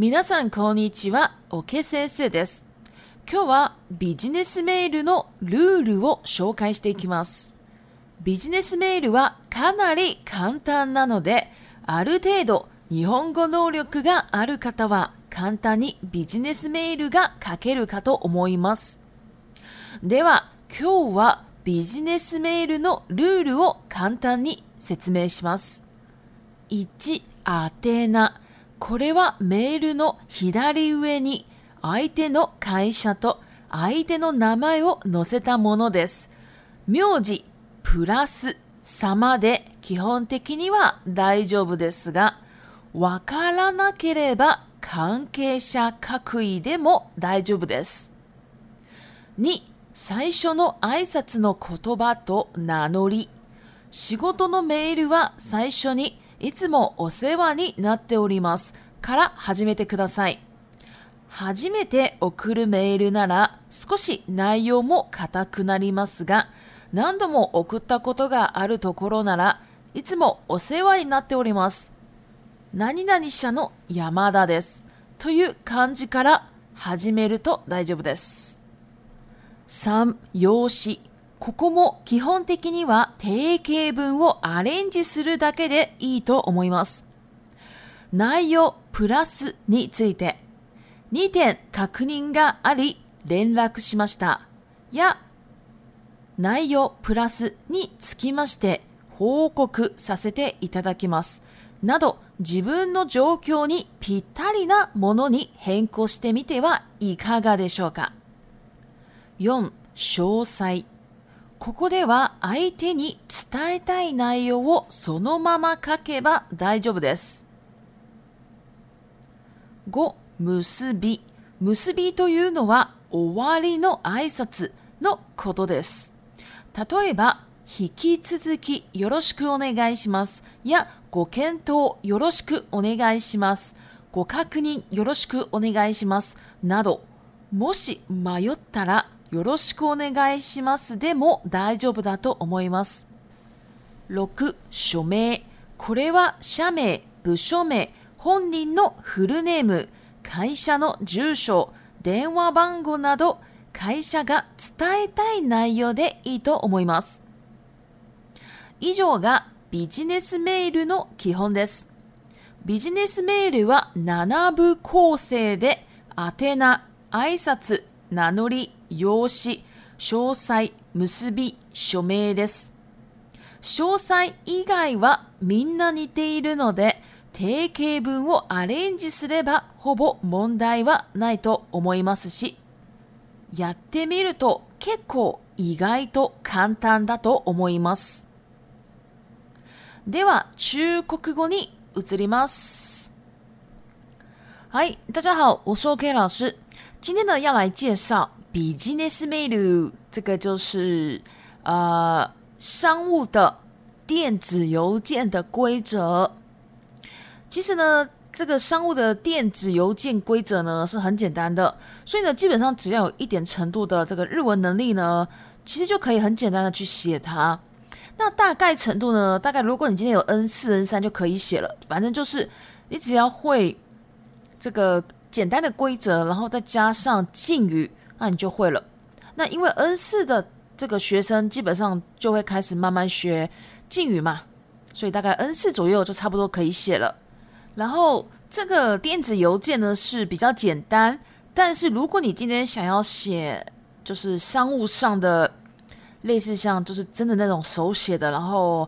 皆さんこんにちは、おけ先生です。今日はビジネスメールのルールを紹介していきます。ビジネスメールはかなり簡単なので、ある程度日本語能力がある方は簡単にビジネスメールが書けるかと思います。では、今日はビジネスメールのルールを簡単に説明します。1、宛名。これはメールの左上に相手の会社と相手の名前を載せたものです。名字プラス様で基本的には大丈夫ですが、わからなければ関係者各位でも大丈夫です。2、最初の挨拶の言葉と名乗り。仕事のメールは最初にいつもお世話になっておりますから始めてください。初めて送るメールなら少し内容も硬くなりますが、何度も送ったことがあるところならいつもお世話になっております。何々社の山田です。という漢字から始めると大丈夫です。3、用紙。ここも基本的には定型文をアレンジするだけでいいと思います。内容プラスについて2点確認があり連絡しましたや内容プラスにつきまして報告させていただきますなど自分の状況にぴったりなものに変更してみてはいかがでしょうか4詳細ここでは相手に伝えたい内容をそのまま書けば大丈夫です。5、結び。結びというのは終わりの挨拶のことです。例えば、引き続きよろしくお願いします。や、ご検討よろしくお願いします。ご確認よろしくお願いします。など、もし迷ったら、よろしくお願いしますでも大丈夫だと思います。6、署名。これは社名、部署名、本人のフルネーム、会社の住所、電話番号など会社が伝えたい内容でいいと思います。以上がビジネスメールの基本です。ビジネスメールは7部構成で、宛名、挨拶、名乗り、用紙、詳細、結び、署名です。詳細以外はみんな似ているので、定型文をアレンジすればほぼ問題はないと思いますし、やってみると結構意外と簡単だと思います。では、中国語に移ります。はい、大家好，我是 K 老师。今天呢要来介绍比基尼斯梅鲁，这个就是呃商务的电子邮件的规则。其实呢，这个商务的电子邮件规则呢是很简单的，所以呢，基本上只要有一点程度的这个日文能力呢，其实就可以很简单的去写它。那大概程度呢，大概如果你今天有 N 四 N 三就可以写了，反正就是你只要会这个简单的规则，然后再加上敬语。那你就会了。那因为 N 四的这个学生基本上就会开始慢慢学敬语嘛，所以大概 N 四左右就差不多可以写了。然后这个电子邮件呢是比较简单，但是如果你今天想要写，就是商务上的，类似像就是真的那种手写的，然后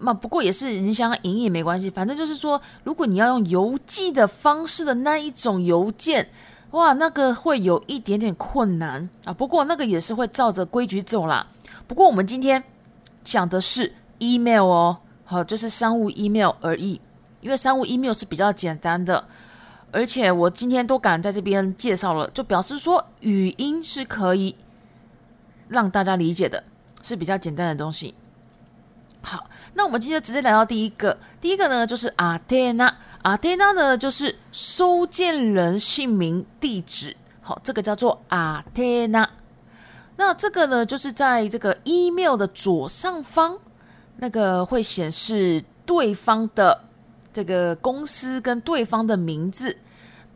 那不过也是你想影也没关系，反正就是说，如果你要用邮寄的方式的那一种邮件。哇，那个会有一点点困难啊，不过那个也是会照着规矩走啦。不过我们今天讲的是 email 哦，好，就是商务 email 而已，因为商务 email 是比较简单的，而且我今天都敢在这边介绍了，就表示说语音是可以让大家理解的，是比较简单的东西。好，那我们今天直接来到第一个，第一个呢就是阿 n a 阿蒂娜呢，就是收件人姓名地址，好，这个叫做阿蒂娜。那这个呢，就是在这个 email 的左上方，那个会显示对方的这个公司跟对方的名字。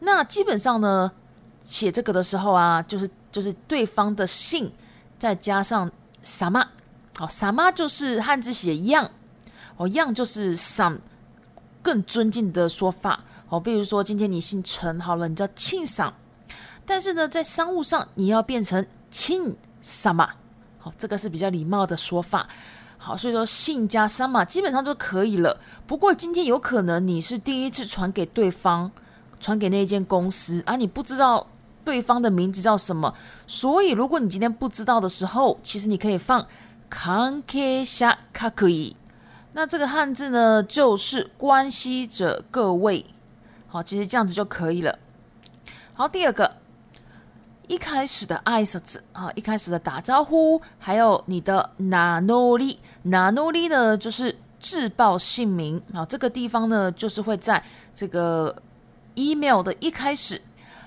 那基本上呢，写这个的时候啊，就是就是对方的姓，再加上什么？好，什么就是汉字写一样，哦，样就是 some。更尊敬的说法，好，比如说今天你姓陈好了，你叫庆赏，但是呢，在商务上你要变成庆什么，好，这个是比较礼貌的说法，好，所以说姓加三么基本上就可以了。不过今天有可能你是第一次传给对方，传给那间公司啊，你不知道对方的名字叫什么，所以如果你今天不知道的时候，其实你可以放関係者 k くい。那这个汉字呢，就是关系着各位。好，其实这样子就可以了。好，第二个，一开始的挨字啊，一开始的打招呼，还有你的ナノ力，ナノ力呢，就是自报姓名啊。这个地方呢，就是会在这个 email 的一开始，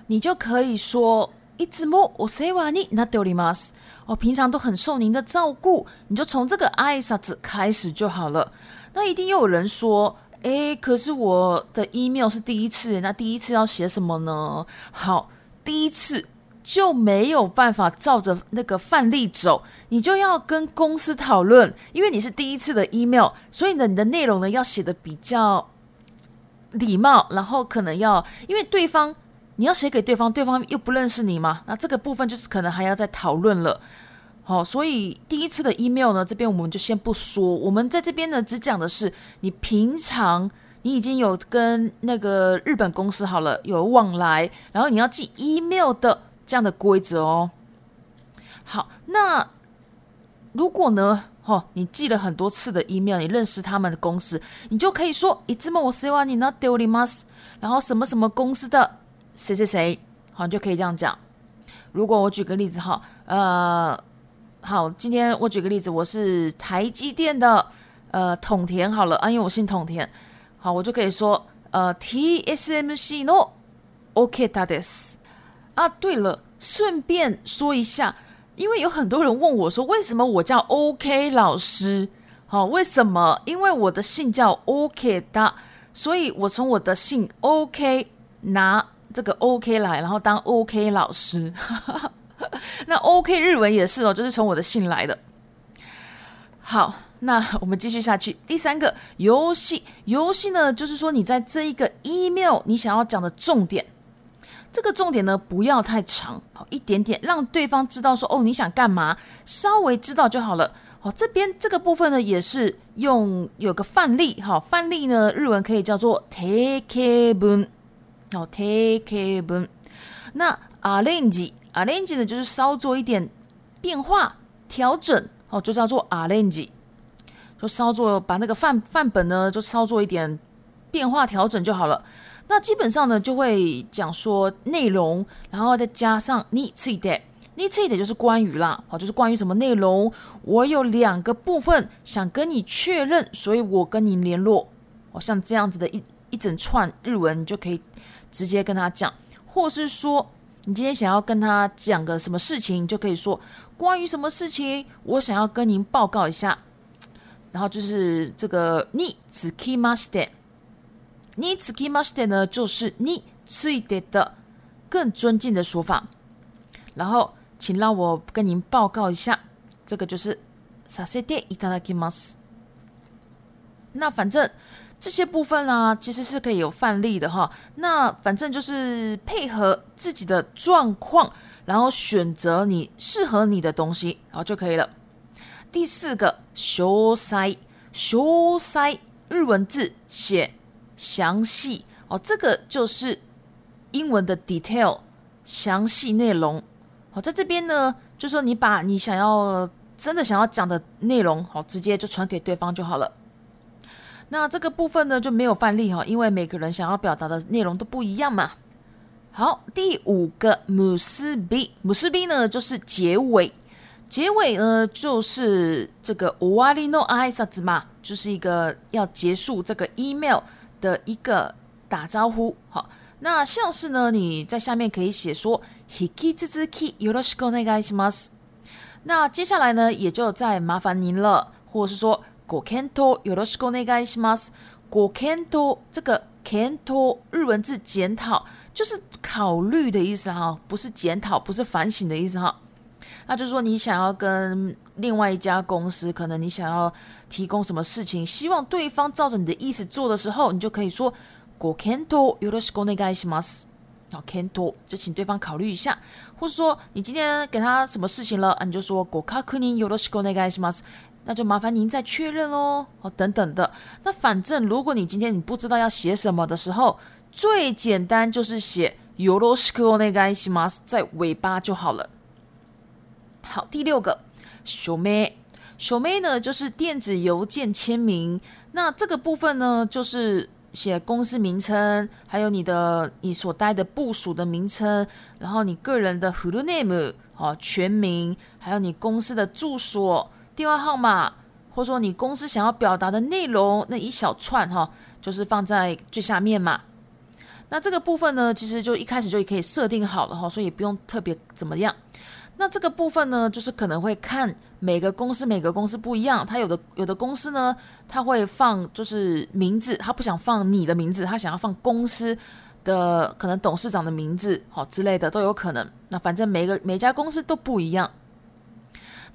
你就可以说いつもお世話になっております。哦，平常都很受您的照顾，你就从这个阿伊子开始就好了。那一定又有人说，诶，可是我的 email 是第一次，那第一次要写什么呢？好，第一次就没有办法照着那个范例走，你就要跟公司讨论，因为你是第一次的 email，所以呢，你的内容呢要写的比较礼貌，然后可能要因为对方。你要写给对方，对方又不认识你嘛？那这个部分就是可能还要再讨论了。好，所以第一次的 email 呢，这边我们就先不说。我们在这边呢，只讲的是你平常你已经有跟那个日本公司好了有往来，然后你要寄 email 的这样的规则哦。好，那如果呢，哈，你寄了很多次的 email，你认识他们的公司，你就可以说いつも我 o r 你 I 丢你吗？然后什么什么公司的。谁谁谁，好就可以这样讲。如果我举个例子哈，呃，好，今天我举个例子，我是台积电的，呃，统田好了啊，因为我姓统田，好，我就可以说，呃，T S M C no O K Tades。啊，对了，顺便说一下，因为有很多人问我说，为什么我叫 O K 老师？好，为什么？因为我的姓叫 O K t a d 所以我从我的姓 O K 拿。这个 OK 来，然后当 OK 老师，那 OK 日文也是哦，就是从我的信来的。好，那我们继续下去。第三个游戏，游戏呢，就是说你在这一个 email，你想要讲的重点，这个重点呢不要太长，好一点点，让对方知道说哦你想干嘛，稍微知道就好了。好，这边这个部分呢也是用有个范例，好范例呢日文可以叫做 take 哦，take a t d o 那 arrange，arrange 呢就是稍作一点变化调整，哦，就叫做 arrange，就稍作把那个范范本呢，就稍作一点变化调整就好了。那基本上呢，就会讲说内容，然后再加上 need to d n e e d s o d 就是关于啦，哦，就是关于什么内容，我有两个部分想跟你确认，所以我跟你联络。哦，像这样子的一。一整串日文，你就可以直接跟他讲，或是说你今天想要跟他讲个什么事情，你就可以说关于什么事情，我想要跟您报告一下。然后就是这个你 i k i master”，“ni k i m a s t e 呢，就是你 i 吃一点的更尊敬的说法。然后，请让我跟您报告一下，这个就是“させていただきます”。那反正。这些部分啊，其实是可以有范例的哈。那反正就是配合自己的状况，然后选择你适合你的东西，好就可以了。第四个 s h o r s i s h o s i 日文字写详细哦，这个就是英文的 detail，详细内容。好，在这边呢，就说你把你想要真的想要讲的内容，好，直接就传给对方就好了。那这个部分呢就没有范例哈，因为每个人想要表达的内容都不一样嘛。好，第五个，musubi，musubi 呢就是结尾，结尾呢就是这个 uwari no a 子嘛，就是一个要结束这个 email 的一个打招呼。好，那像是呢你在下面可以写说 hiki zuki y u r o s h i k o ne ga s h i m a s 那接下来呢也就再麻烦您了，或是说。ご検討よろしくお願いします。ご検討这个検討日文字检讨就是考虑的意思哈，不是检讨，不是反省的意思哈。那就是说，你想要跟另外一家公司，可能你想要提供什么事情，希望对方照着你的意思做的时候，你就可以说“ご検討よろしくお願いします”。好，検討就请对方考虑一下，或者说你今天给他什么事情了，你就说“ご確認よろしくお願いします”。那就麻烦您再确认哦。哦，等等的。那反正如果你今天你不知道要写什么的时候，最简单就是写 “yourschool” 那个 “mas” 在尾巴就好了。好，第六个 “show me”，“show me” 呢就是电子邮件签名。那这个部分呢，就是写公司名称，还有你的你所待的部署的名称，然后你个人的 full name 哦，全名，还有你公司的住所。电话号码，或者说你公司想要表达的内容那一小串哈，就是放在最下面嘛。那这个部分呢，其实就一开始就可以设定好了哈，所以也不用特别怎么样。那这个部分呢，就是可能会看每个公司每个公司不一样，它有的有的公司呢，他会放就是名字，他不想放你的名字，他想要放公司的可能董事长的名字，好之类的都有可能。那反正每个每家公司都不一样。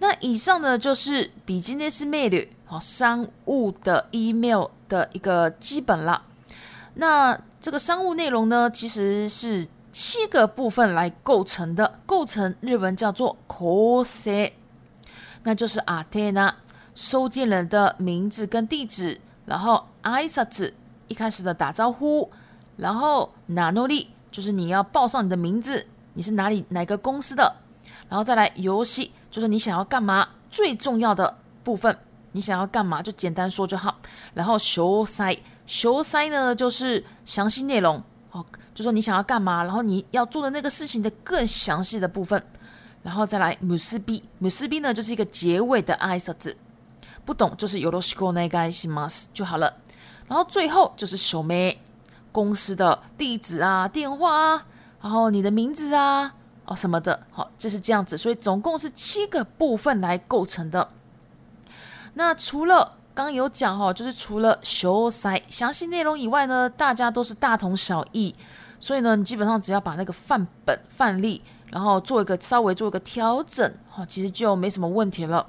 那以上呢，就是 Business Mail，好，商务的 email 的一个基本了。那这个商务内容呢，其实是七个部分来构成的，构成日文叫做 cos，那就是 atena 收件人的名字跟地址，然后 i s a 挨 s 一开始的打招呼，然后ナノリ，就是你要报上你的名字，你是哪里哪个公司的，然后再来游戏。就是你想要干嘛最重要的部分，你想要干嘛就简单说就好。然后 show s i e show s i e 呢就是详细内容，哦，就说你想要干嘛，然后你要做的那个事情的更详细的部分。然后再来 m u s be m u s b 呢就是一个结尾的 I 沙子，不懂就是よろしくお願いし i す就好了。然后最后就是 show me 公司的地址啊、电话啊，然后你的名字啊。哦，什么的，好，就是这样子，所以总共是七个部分来构成的。那除了刚有讲哈，就是除了修辞详细内容以外呢，大家都是大同小异，所以呢，你基本上只要把那个范本范例，然后做一个稍微做一个调整，哈，其实就没什么问题了。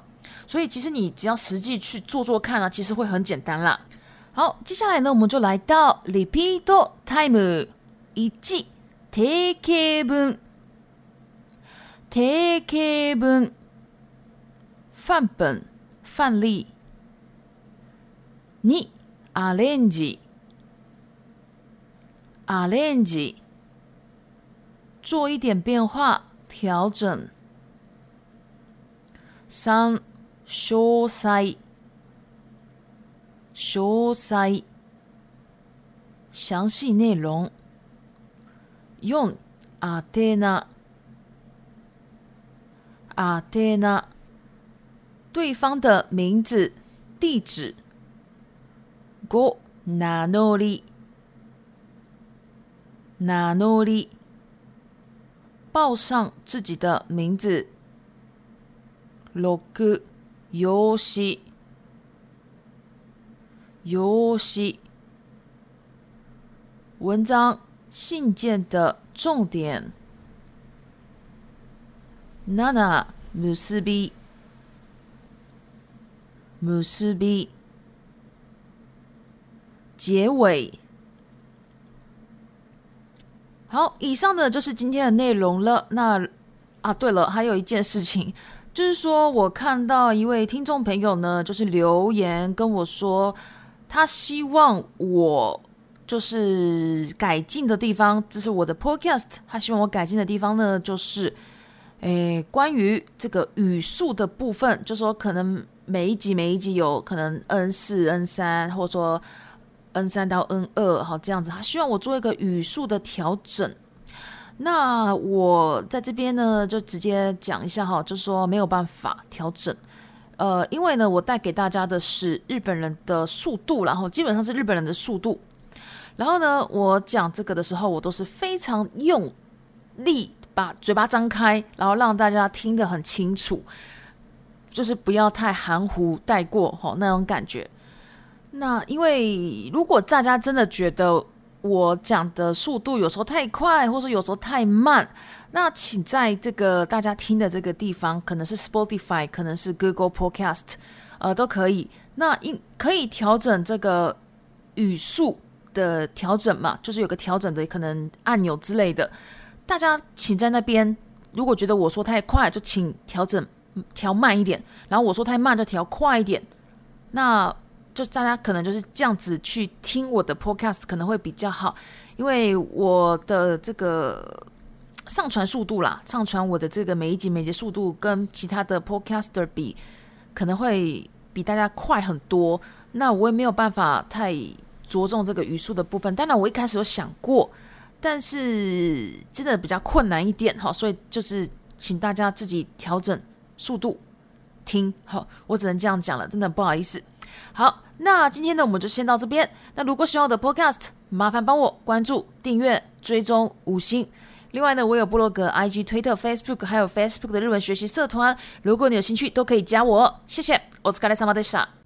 所以其实你只要实际去做做看啊，其实会很简单啦。好，接下来呢，我们就来到 Repeat Time 一定型文。定型文范本范例二 arrange arrange 做一点变化调整三详细详细详细内容用 Athena 阿黛娜，对方的名字、地址。ご名乗り、名乗り，报上自己的名字。l o 用紙、用紙、文章、信件的重点。娜娜，m 斯比，u 斯比，结尾好。以上的就是今天的内容了。那啊，对了，还有一件事情，就是说我看到一位听众朋友呢，就是留言跟我说，他希望我就是改进的地方。这是我的 Podcast，他希望我改进的地方呢，就是。诶，关于这个语速的部分，就说可能每一集每一集有可能 N 四、N 三，或者说 N 三到 N 二，哈，这样子。他希望我做一个语速的调整，那我在这边呢就直接讲一下哈，就说没有办法调整，呃，因为呢我带给大家的是日本人的速度，然后基本上是日本人的速度，然后呢我讲这个的时候，我都是非常用力。把嘴巴张开，然后让大家听得很清楚，就是不要太含糊带过哈那种感觉。那因为如果大家真的觉得我讲的速度有时候太快，或者说有时候太慢，那请在这个大家听的这个地方，可能是 Spotify，可能是 Google Podcast，呃，都可以。那应可以调整这个语速的调整嘛，就是有个调整的可能按钮之类的。大家请在那边，如果觉得我说太快，就请调整调慢一点；然后我说太慢，就调快一点。那就大家可能就是这样子去听我的 podcast 可能会比较好，因为我的这个上传速度啦，上传我的这个每一集每节速度跟其他的 podcaster 比，可能会比大家快很多。那我也没有办法太着重这个语速的部分。当然，我一开始有想过。但是真的比较困难一点哈，所以就是请大家自己调整速度听好，我只能这样讲了，真的不好意思。好，那今天呢我们就先到这边。那如果喜欢我的 podcast，麻烦帮我关注、订阅、追踪五星。另外呢，我有部落格、IG、推特、Facebook，还有 Facebook 的日文学习社团，如果你有兴趣都可以加我，谢谢。我是 s u k a r a